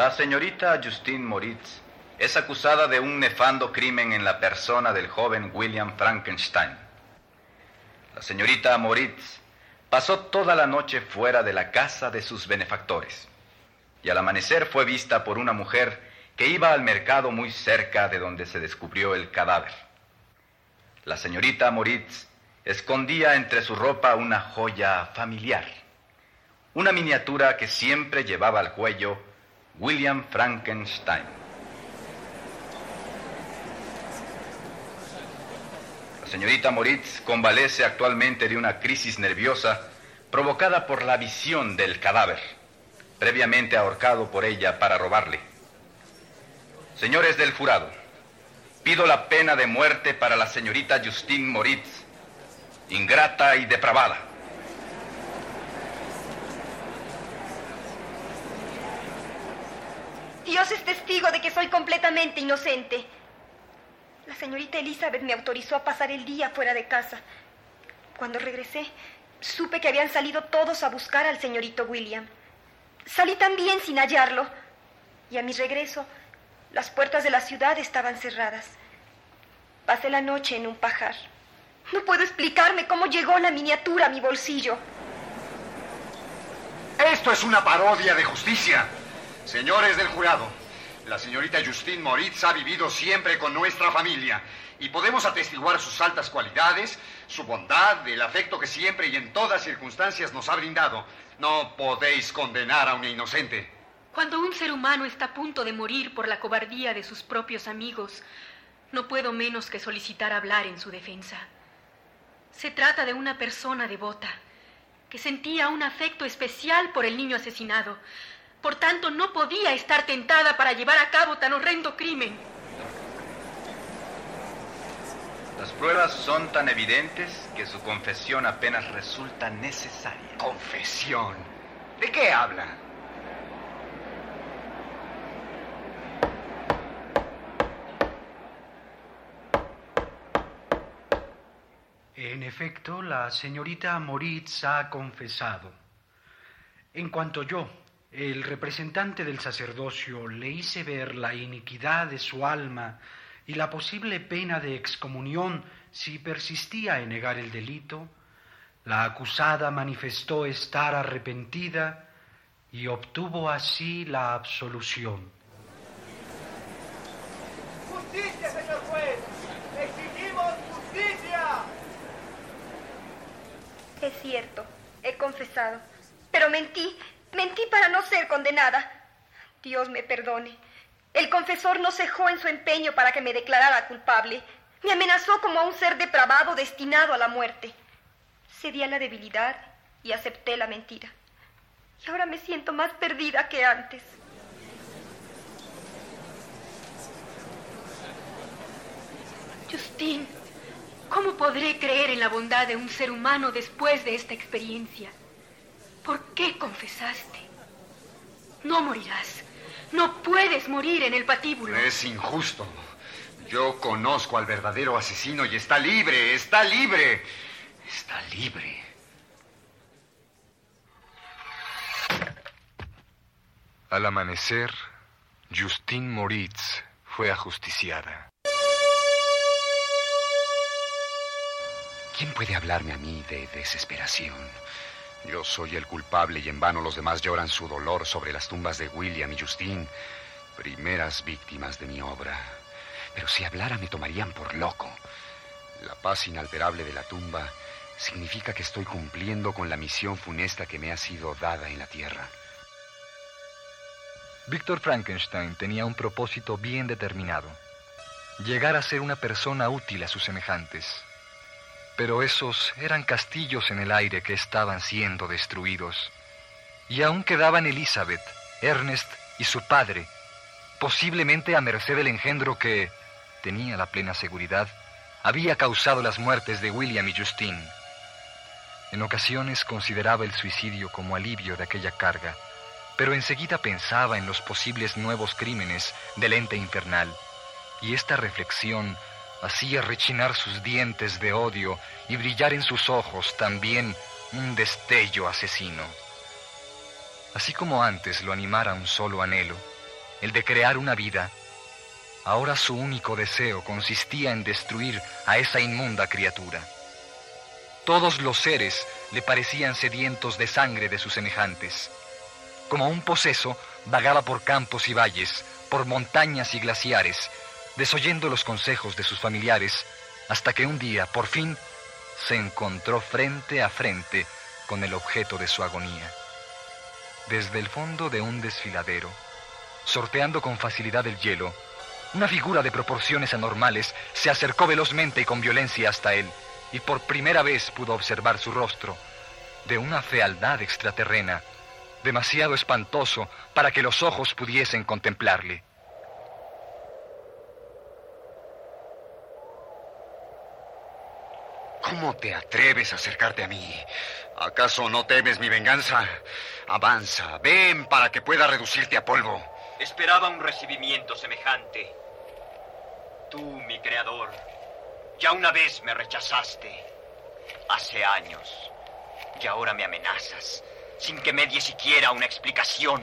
La señorita Justine Moritz es acusada de un nefando crimen en la persona del joven William Frankenstein. La señorita Moritz pasó toda la noche fuera de la casa de sus benefactores y al amanecer fue vista por una mujer que iba al mercado muy cerca de donde se descubrió el cadáver. La señorita Moritz escondía entre su ropa una joya familiar, una miniatura que siempre llevaba al cuello William Frankenstein. La señorita Moritz convalece actualmente de una crisis nerviosa provocada por la visión del cadáver, previamente ahorcado por ella para robarle. Señores del jurado, pido la pena de muerte para la señorita Justine Moritz, ingrata y depravada. Dios es testigo de que soy completamente inocente. La señorita Elizabeth me autorizó a pasar el día fuera de casa. Cuando regresé, supe que habían salido todos a buscar al señorito William. Salí también sin hallarlo. Y a mi regreso, las puertas de la ciudad estaban cerradas. Pasé la noche en un pajar. No puedo explicarme cómo llegó la miniatura a mi bolsillo. Esto es una parodia de justicia. Señores del jurado, la señorita Justine Moritz ha vivido siempre con nuestra familia y podemos atestiguar sus altas cualidades, su bondad, el afecto que siempre y en todas circunstancias nos ha brindado. No podéis condenar a una inocente. Cuando un ser humano está a punto de morir por la cobardía de sus propios amigos, no puedo menos que solicitar hablar en su defensa. Se trata de una persona devota, que sentía un afecto especial por el niño asesinado. Por tanto, no podía estar tentada para llevar a cabo tan horrendo crimen. Las pruebas son tan evidentes que su confesión apenas resulta necesaria. ¿Confesión? ¿De qué habla? En efecto, la señorita Moritz ha confesado. En cuanto yo, el representante del sacerdocio, le hice ver la iniquidad de su alma y la posible pena de excomunión si persistía en negar el delito, la acusada manifestó estar arrepentida y obtuvo así la absolución. ¡Justicia, señor juez! ¡Exigimos justicia! Es cierto, he confesado. Pero mentí, mentí para no ser condenada. Dios me perdone. El confesor no cejó en su empeño para que me declarara culpable. Me amenazó como a un ser depravado destinado a la muerte. Cedí a la debilidad y acepté la mentira. Y ahora me siento más perdida que antes. Justin, ¿cómo podré creer en la bondad de un ser humano después de esta experiencia? ¿Por qué confesaste? No morirás. No puedes morir en el patíbulo. Es injusto. Yo conozco al verdadero asesino y está libre, está libre. Está libre. Al amanecer, Justine Moritz fue ajusticiada. ¿Quién puede hablarme a mí de desesperación? Yo soy el culpable y en vano los demás lloran su dolor sobre las tumbas de William y Justine, primeras víctimas de mi obra. Pero si hablara me tomarían por loco. La paz inalterable de la tumba significa que estoy cumpliendo con la misión funesta que me ha sido dada en la tierra. Víctor Frankenstein tenía un propósito bien determinado. Llegar a ser una persona útil a sus semejantes. Pero esos eran castillos en el aire que estaban siendo destruidos. Y aún quedaban Elizabeth, Ernest y su padre, posiblemente a merced del engendro que, tenía la plena seguridad, había causado las muertes de William y Justine. En ocasiones consideraba el suicidio como alivio de aquella carga, pero enseguida pensaba en los posibles nuevos crímenes del ente infernal, y esta reflexión hacía rechinar sus dientes de odio y brillar en sus ojos también un destello asesino. Así como antes lo animara un solo anhelo, el de crear una vida, ahora su único deseo consistía en destruir a esa inmunda criatura. Todos los seres le parecían sedientos de sangre de sus semejantes. Como un poseso, vagaba por campos y valles, por montañas y glaciares, desoyendo los consejos de sus familiares, hasta que un día, por fin, se encontró frente a frente con el objeto de su agonía. Desde el fondo de un desfiladero, sorteando con facilidad el hielo, una figura de proporciones anormales se acercó velozmente y con violencia hasta él, y por primera vez pudo observar su rostro, de una fealdad extraterrena, demasiado espantoso para que los ojos pudiesen contemplarle. ¿Cómo te atreves a acercarte a mí? ¿Acaso no temes mi venganza? Avanza, ven para que pueda reducirte a polvo. Esperaba un recibimiento semejante. Tú, mi creador, ya una vez me rechazaste. Hace años. Y ahora me amenazas, sin que me die siquiera una explicación.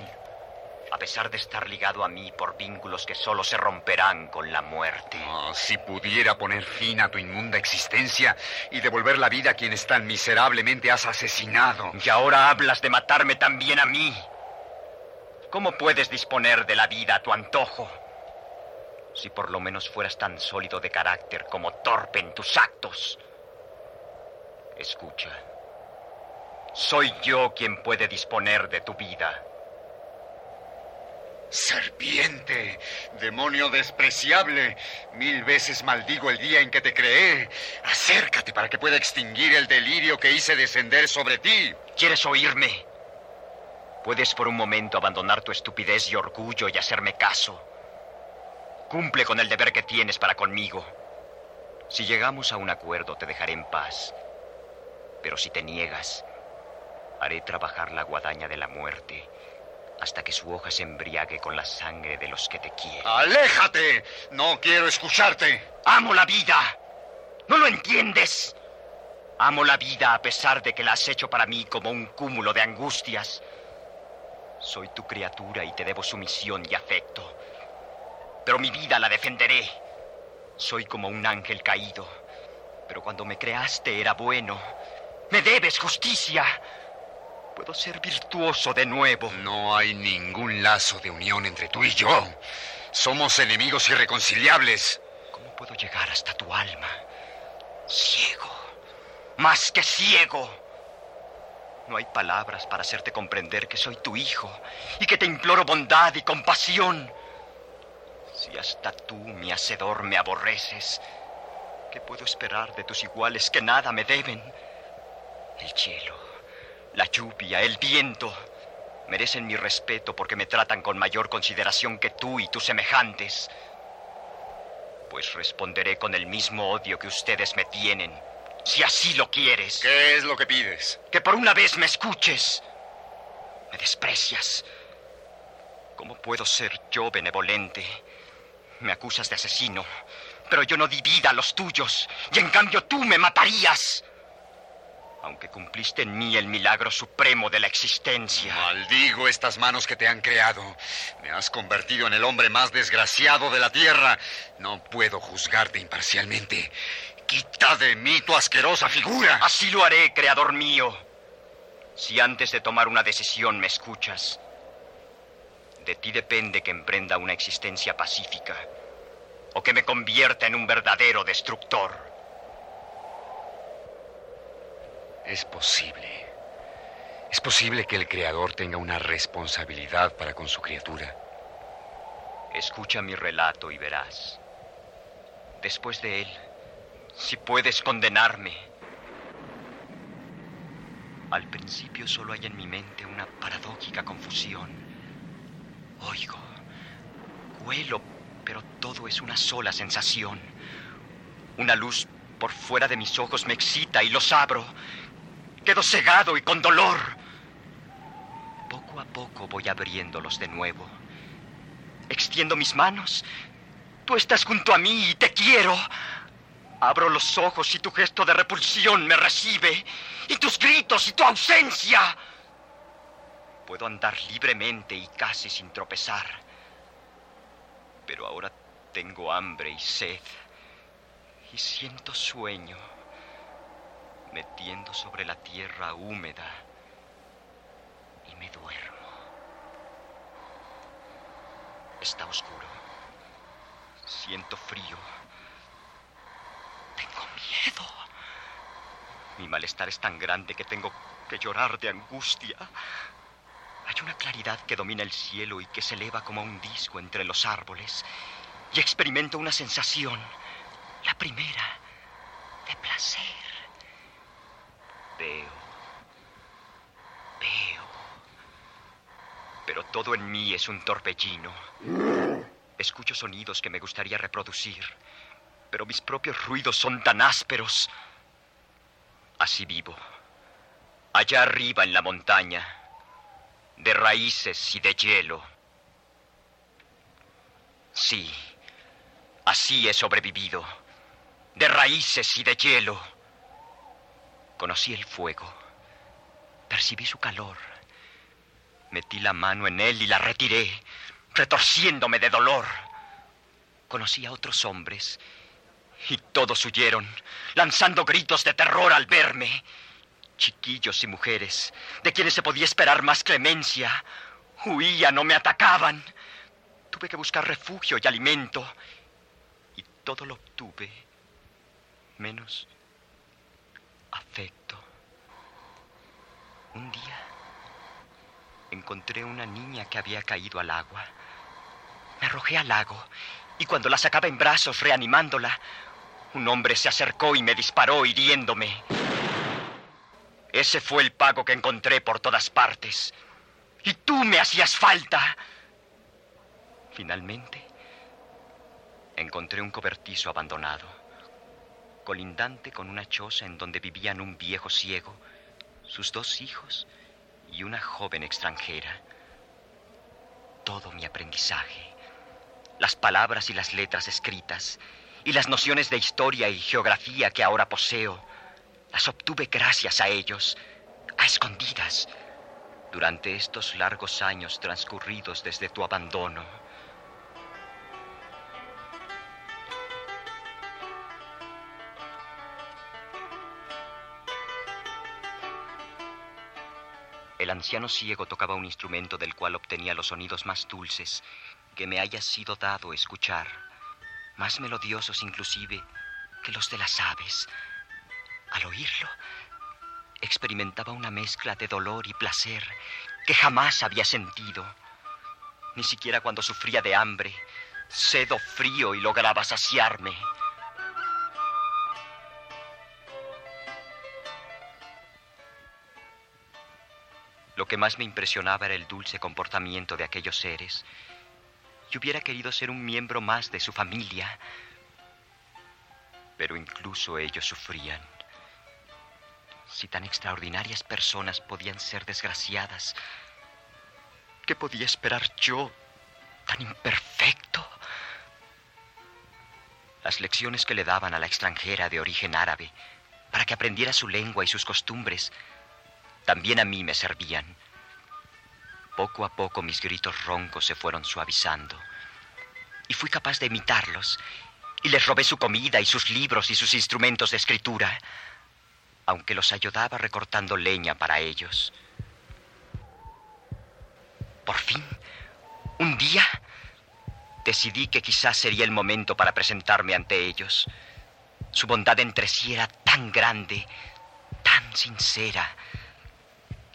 A pesar de estar ligado a mí por vínculos que solo se romperán con la muerte. Oh, si pudiera poner fin a tu inmunda existencia y devolver la vida a quienes tan miserablemente has asesinado. Y ahora hablas de matarme también a mí. ¿Cómo puedes disponer de la vida a tu antojo? Si por lo menos fueras tan sólido de carácter como torpe en tus actos. Escucha. Soy yo quien puede disponer de tu vida. Serpiente, demonio despreciable, mil veces maldigo el día en que te creé. Acércate para que pueda extinguir el delirio que hice descender sobre ti. ¿Quieres oírme? Puedes por un momento abandonar tu estupidez y orgullo y hacerme caso. Cumple con el deber que tienes para conmigo. Si llegamos a un acuerdo, te dejaré en paz. Pero si te niegas, haré trabajar la guadaña de la muerte hasta que su hoja se embriague con la sangre de los que te quieren. ¡Aléjate! No quiero escucharte. Amo la vida. ¿No lo entiendes? Amo la vida a pesar de que la has hecho para mí como un cúmulo de angustias. Soy tu criatura y te debo sumisión y afecto. Pero mi vida la defenderé. Soy como un ángel caído. Pero cuando me creaste era bueno. Me debes justicia. Puedo ser virtuoso de nuevo. No hay ningún lazo de unión entre tú y yo. Somos enemigos irreconciliables. ¿Cómo puedo llegar hasta tu alma? Ciego. Más que ciego. No hay palabras para hacerte comprender que soy tu hijo y que te imploro bondad y compasión. Si hasta tú, mi hacedor, me aborreces, ¿qué puedo esperar de tus iguales que nada me deben? El cielo la lluvia, el viento, merecen mi respeto porque me tratan con mayor consideración que tú y tus semejantes. Pues responderé con el mismo odio que ustedes me tienen, si así lo quieres. ¿Qué es lo que pides? Que por una vez me escuches. Me desprecias. ¿Cómo puedo ser yo benevolente? Me acusas de asesino, pero yo no di vida a los tuyos, y en cambio tú me matarías aunque cumpliste en mí el milagro supremo de la existencia. Maldigo estas manos que te han creado. Me has convertido en el hombre más desgraciado de la tierra. No puedo juzgarte imparcialmente. Quita de mí tu asquerosa figura. Así lo haré, creador mío. Si antes de tomar una decisión me escuchas, de ti depende que emprenda una existencia pacífica o que me convierta en un verdadero destructor. Es posible. Es posible que el Creador tenga una responsabilidad para con su criatura. Escucha mi relato y verás. Después de él, si puedes condenarme. Al principio solo hay en mi mente una paradójica confusión. Oigo, huelo, pero todo es una sola sensación. Una luz por fuera de mis ojos me excita y los abro Quedo cegado y con dolor. Poco a poco voy abriéndolos de nuevo. Extiendo mis manos. Tú estás junto a mí y te quiero. Abro los ojos y tu gesto de repulsión me recibe. Y tus gritos y tu ausencia. Puedo andar libremente y casi sin tropezar. Pero ahora tengo hambre y sed. Y siento sueño metiendo sobre la tierra húmeda y me duermo. Está oscuro. Siento frío. Tengo miedo. Mi malestar es tan grande que tengo que llorar de angustia. Hay una claridad que domina el cielo y que se eleva como un disco entre los árboles. Y experimento una sensación, la primera, de placer. Veo. Veo. Pero todo en mí es un torbellino. Escucho sonidos que me gustaría reproducir, pero mis propios ruidos son tan ásperos. Así vivo. Allá arriba en la montaña, de raíces y de hielo. Sí, así he sobrevivido, de raíces y de hielo. Conocí el fuego, Percibí su calor. Metí la mano en él y la retiré, retorciéndome de dolor. Conocí a otros hombres y todos huyeron, lanzando gritos de terror al verme. Chiquillos y mujeres, de quienes se podía esperar más clemencia, huían o me atacaban. Tuve que buscar refugio y alimento y todo lo obtuve, menos afecto. Un día encontré una niña que había caído al agua. Me arrojé al lago y cuando la sacaba en brazos reanimándola, un hombre se acercó y me disparó hiriéndome. Ese fue el pago que encontré por todas partes. Y tú me hacías falta. Finalmente, encontré un cobertizo abandonado, colindante con una choza en donde vivían un viejo ciego, sus dos hijos y una joven extranjera. Todo mi aprendizaje, las palabras y las letras escritas, y las nociones de historia y geografía que ahora poseo, las obtuve gracias a ellos, a escondidas, durante estos largos años transcurridos desde tu abandono. El anciano ciego tocaba un instrumento del cual obtenía los sonidos más dulces que me haya sido dado escuchar, más melodiosos inclusive que los de las aves. Al oírlo, experimentaba una mezcla de dolor y placer que jamás había sentido, ni siquiera cuando sufría de hambre, sed o frío y lograba saciarme. Lo que más me impresionaba era el dulce comportamiento de aquellos seres. Y hubiera querido ser un miembro más de su familia. Pero incluso ellos sufrían. Si tan extraordinarias personas podían ser desgraciadas, ¿qué podía esperar yo, tan imperfecto? Las lecciones que le daban a la extranjera de origen árabe, para que aprendiera su lengua y sus costumbres, también a mí me servían. Poco a poco mis gritos roncos se fueron suavizando y fui capaz de imitarlos y les robé su comida y sus libros y sus instrumentos de escritura, aunque los ayudaba recortando leña para ellos. Por fin, un día, decidí que quizás sería el momento para presentarme ante ellos. Su bondad entre sí era tan grande, tan sincera,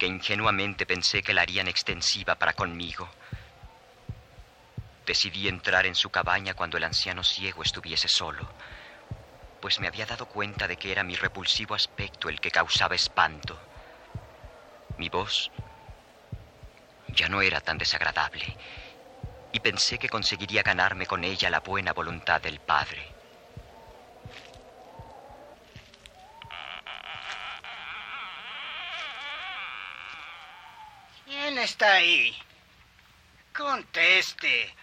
que ingenuamente pensé que la harían extensiva para conmigo. Decidí entrar en su cabaña cuando el anciano ciego estuviese solo, pues me había dado cuenta de que era mi repulsivo aspecto el que causaba espanto. Mi voz ya no era tan desagradable y pensé que conseguiría ganarme con ella la buena voluntad del padre. ¿Quién está ahí? Conteste.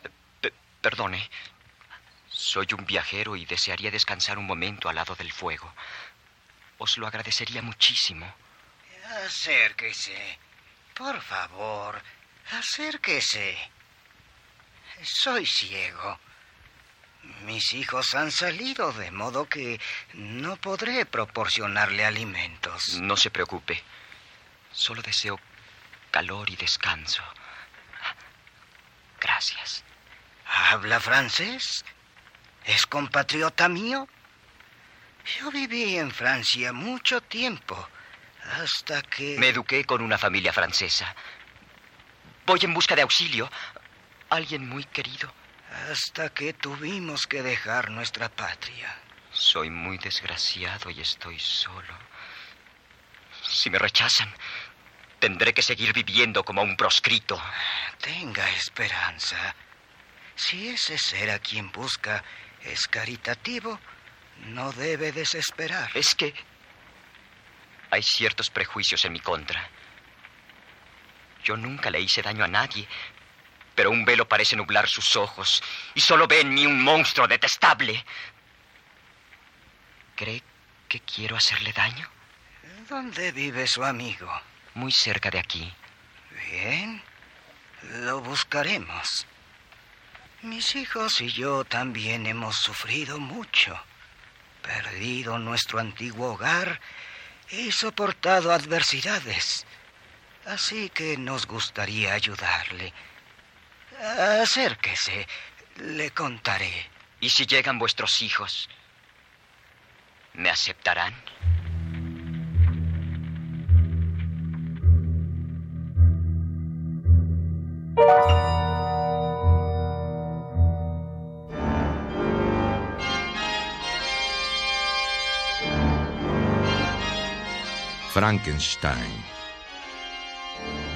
perdone. Soy un viajero y desearía descansar un momento al lado del fuego. Os lo agradecería muchísimo. Acérquese. Por favor, acérquese. Soy ciego. Mis hijos han salido, de modo que no podré proporcionarle alimentos. No se preocupe. Solo deseo calor y descanso. Gracias. ¿Habla francés? ¿Es compatriota mío? Yo viví en Francia mucho tiempo, hasta que... Me eduqué con una familia francesa. Voy en busca de auxilio. Alguien muy querido. Hasta que tuvimos que dejar nuestra patria. Soy muy desgraciado y estoy solo. Si me rechazan, Tendré que seguir viviendo como un proscrito. Tenga esperanza. Si ese ser a quien busca es caritativo, no debe desesperar. Es que hay ciertos prejuicios en mi contra. Yo nunca le hice daño a nadie, pero un velo parece nublar sus ojos y solo ve en mí un monstruo detestable. ¿Cree que quiero hacerle daño? ¿Dónde vive su amigo? Muy cerca de aquí. Bien, lo buscaremos. Mis hijos y yo también hemos sufrido mucho, perdido nuestro antiguo hogar y soportado adversidades. Así que nos gustaría ayudarle. Acérquese, le contaré. ¿Y si llegan vuestros hijos? ¿Me aceptarán? Frankenstein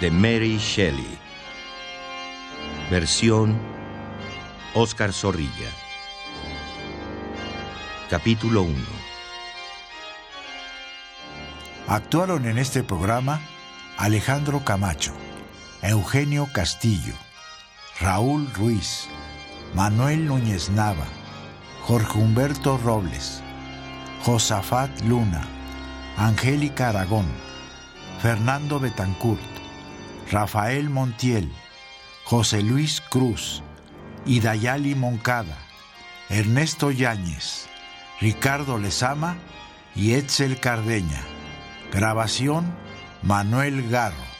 de Mary Shelley. Versión Oscar Zorrilla. Capítulo 1. Actuaron en este programa Alejandro Camacho, Eugenio Castillo, Raúl Ruiz, Manuel Núñez Nava, Jorge Humberto Robles, Josafat Luna, Angélica Aragón, Fernando Betancourt, Rafael Montiel, José Luis Cruz, Idayali Moncada, Ernesto Yáñez, Ricardo Lezama y Etzel Cardeña. Grabación Manuel Garro.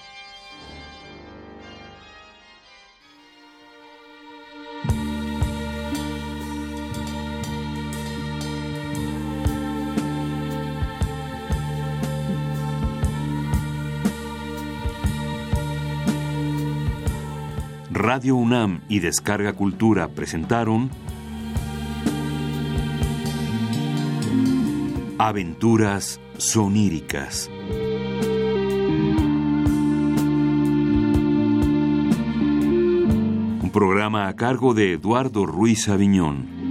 Radio UNAM y Descarga Cultura presentaron Aventuras soníricas. Un programa a cargo de Eduardo Ruiz Aviñón.